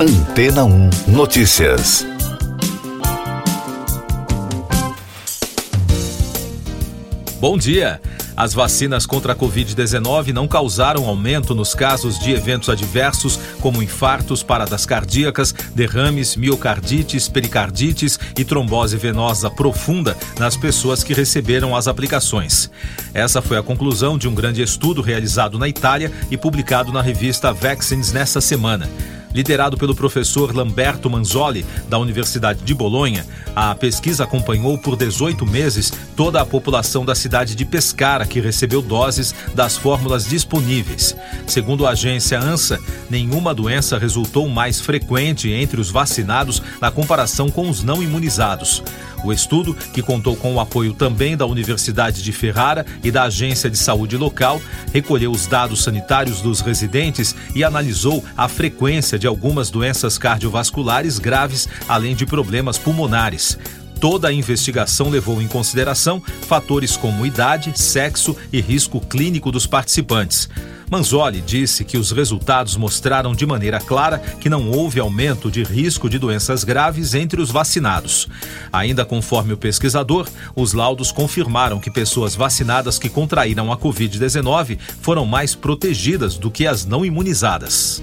Antena 1 Notícias. Bom dia. As vacinas contra a Covid-19 não causaram aumento nos casos de eventos adversos, como infartos, paradas cardíacas, derrames, miocardites, pericardites e trombose venosa profunda nas pessoas que receberam as aplicações. Essa foi a conclusão de um grande estudo realizado na Itália e publicado na revista Vaccines nesta semana. Liderado pelo professor Lamberto Manzoli, da Universidade de Bolonha, a pesquisa acompanhou por 18 meses toda a população da cidade de Pescara que recebeu doses das fórmulas disponíveis. Segundo a agência ANSA, nenhuma doença resultou mais frequente entre os vacinados na comparação com os não imunizados. O estudo, que contou com o apoio também da Universidade de Ferrara e da Agência de Saúde Local, recolheu os dados sanitários dos residentes e analisou a frequência de algumas doenças cardiovasculares graves, além de problemas pulmonares. Toda a investigação levou em consideração fatores como idade, sexo e risco clínico dos participantes. Manzoli disse que os resultados mostraram de maneira clara que não houve aumento de risco de doenças graves entre os vacinados. Ainda conforme o pesquisador, os laudos confirmaram que pessoas vacinadas que contraíram a Covid-19 foram mais protegidas do que as não imunizadas.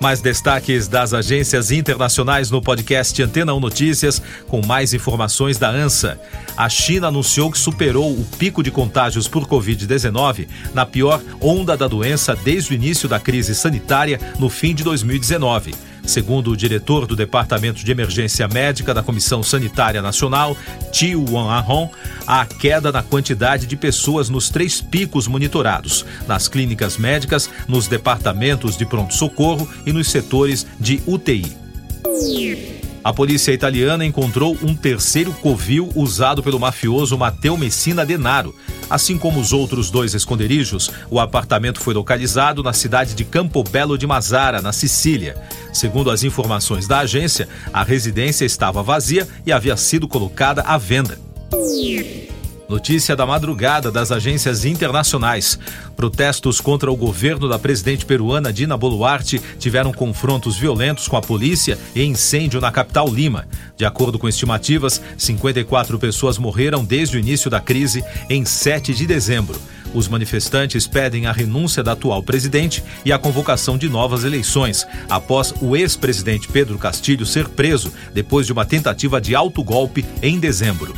Mais destaques das agências internacionais no podcast Antena 1 Notícias, com mais informações da ANSA. A China anunciou que superou o pico de contágios por Covid-19 na pior onda da doença desde o início da crise sanitária no fim de 2019. Segundo o diretor do Departamento de Emergência Médica da Comissão Sanitária Nacional, Tiu Wan Ahon, há queda na quantidade de pessoas nos três picos monitorados, nas clínicas médicas, nos departamentos de pronto-socorro e nos setores de UTI. A polícia italiana encontrou um terceiro covil usado pelo mafioso Matteo Messina Denaro. Assim como os outros dois esconderijos, o apartamento foi localizado na cidade de Campobello de Mazara, na Sicília. Segundo as informações da agência, a residência estava vazia e havia sido colocada à venda. Notícia da madrugada das agências internacionais. Protestos contra o governo da presidente peruana Dina Boluarte tiveram confrontos violentos com a polícia e incêndio na capital Lima. De acordo com estimativas, 54 pessoas morreram desde o início da crise em 7 de dezembro. Os manifestantes pedem a renúncia da atual presidente e a convocação de novas eleições, após o ex-presidente Pedro Castilho ser preso depois de uma tentativa de autogolpe em dezembro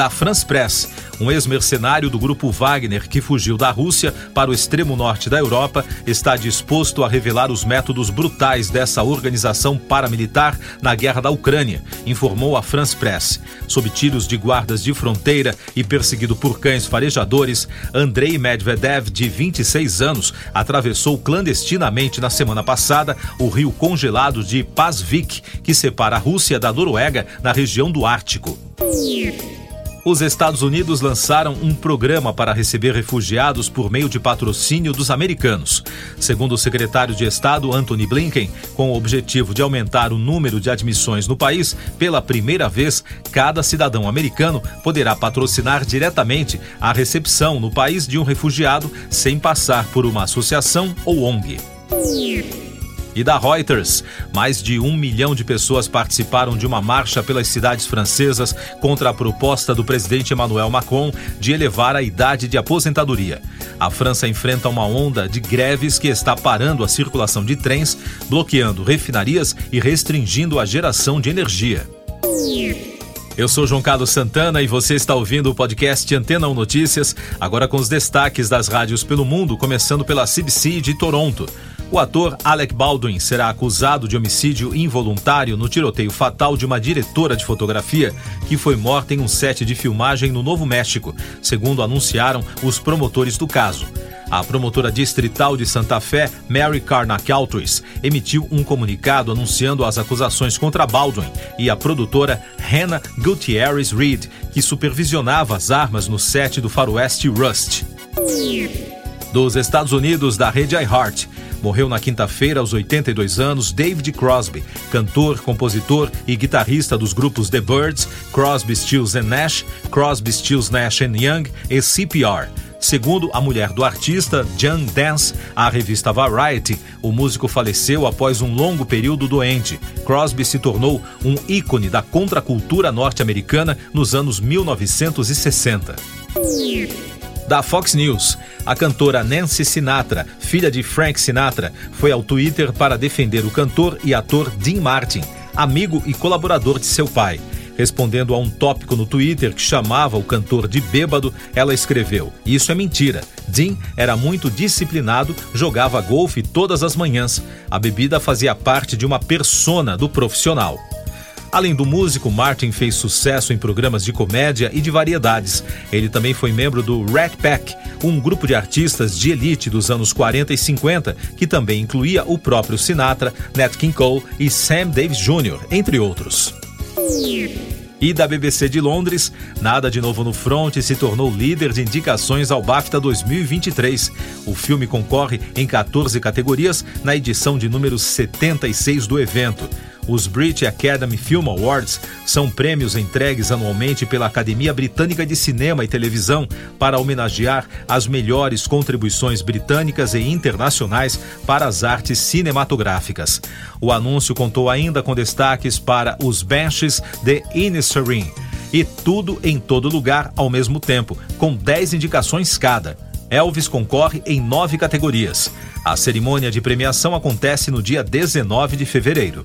da France Press, um ex-mercenário do grupo Wagner que fugiu da Rússia para o extremo norte da Europa, está disposto a revelar os métodos brutais dessa organização paramilitar na guerra da Ucrânia, informou a France Press. Sob tiros de guardas de fronteira e perseguido por cães farejadores, Andrei Medvedev, de 26 anos, atravessou clandestinamente na semana passada o rio congelado de Pasvik, que separa a Rússia da Noruega na região do Ártico. Os Estados Unidos lançaram um programa para receber refugiados por meio de patrocínio dos americanos. Segundo o secretário de Estado Anthony Blinken, com o objetivo de aumentar o número de admissões no país, pela primeira vez, cada cidadão americano poderá patrocinar diretamente a recepção no país de um refugiado sem passar por uma associação ou ONG e da Reuters. Mais de um milhão de pessoas participaram de uma marcha pelas cidades francesas contra a proposta do presidente Emmanuel Macron de elevar a idade de aposentadoria. A França enfrenta uma onda de greves que está parando a circulação de trens, bloqueando refinarias e restringindo a geração de energia. Eu sou João Carlos Santana e você está ouvindo o podcast Antena 1 Notícias, agora com os destaques das rádios pelo mundo, começando pela CBC de Toronto. O ator Alec Baldwin será acusado de homicídio involuntário no tiroteio fatal de uma diretora de fotografia que foi morta em um set de filmagem no Novo México, segundo anunciaram os promotores do caso. A promotora distrital de Santa Fé, Mary Carnac Altruis, emitiu um comunicado anunciando as acusações contra Baldwin e a produtora Hannah Gutierrez Reed, que supervisionava as armas no set do faroeste Rust. Dos Estados Unidos, da rede iHeart, Morreu na quinta-feira, aos 82 anos, David Crosby, cantor, compositor e guitarrista dos grupos The Birds, Crosby, Stills Nash, Crosby, Stills Nash Young e CPR. Segundo a mulher do artista, Jan Dance, à revista Variety, o músico faleceu após um longo período doente. Crosby se tornou um ícone da contracultura norte-americana nos anos 1960 da Fox News. A cantora Nancy Sinatra, filha de Frank Sinatra, foi ao Twitter para defender o cantor e ator Dean Martin, amigo e colaborador de seu pai. Respondendo a um tópico no Twitter que chamava o cantor de bêbado, ela escreveu: Isso é mentira. Dean era muito disciplinado, jogava golfe todas as manhãs. A bebida fazia parte de uma persona do profissional. Além do músico, Martin fez sucesso em programas de comédia e de variedades. Ele também foi membro do Rat Pack, um grupo de artistas de elite dos anos 40 e 50, que também incluía o próprio Sinatra, Nat King Cole e Sam Davis Jr., entre outros. E da BBC de Londres, Nada de Novo no Front se tornou líder de indicações ao BAFTA 2023. O filme concorre em 14 categorias na edição de número 76 do evento. Os British Academy Film Awards são prêmios entregues anualmente pela Academia Britânica de Cinema e Televisão para homenagear as melhores contribuições britânicas e internacionais para as artes cinematográficas. O anúncio contou ainda com destaques para Os Benches de Inisherin e Tudo em Todo Lugar ao mesmo tempo, com 10 indicações cada. Elvis concorre em nove categorias. A cerimônia de premiação acontece no dia 19 de fevereiro.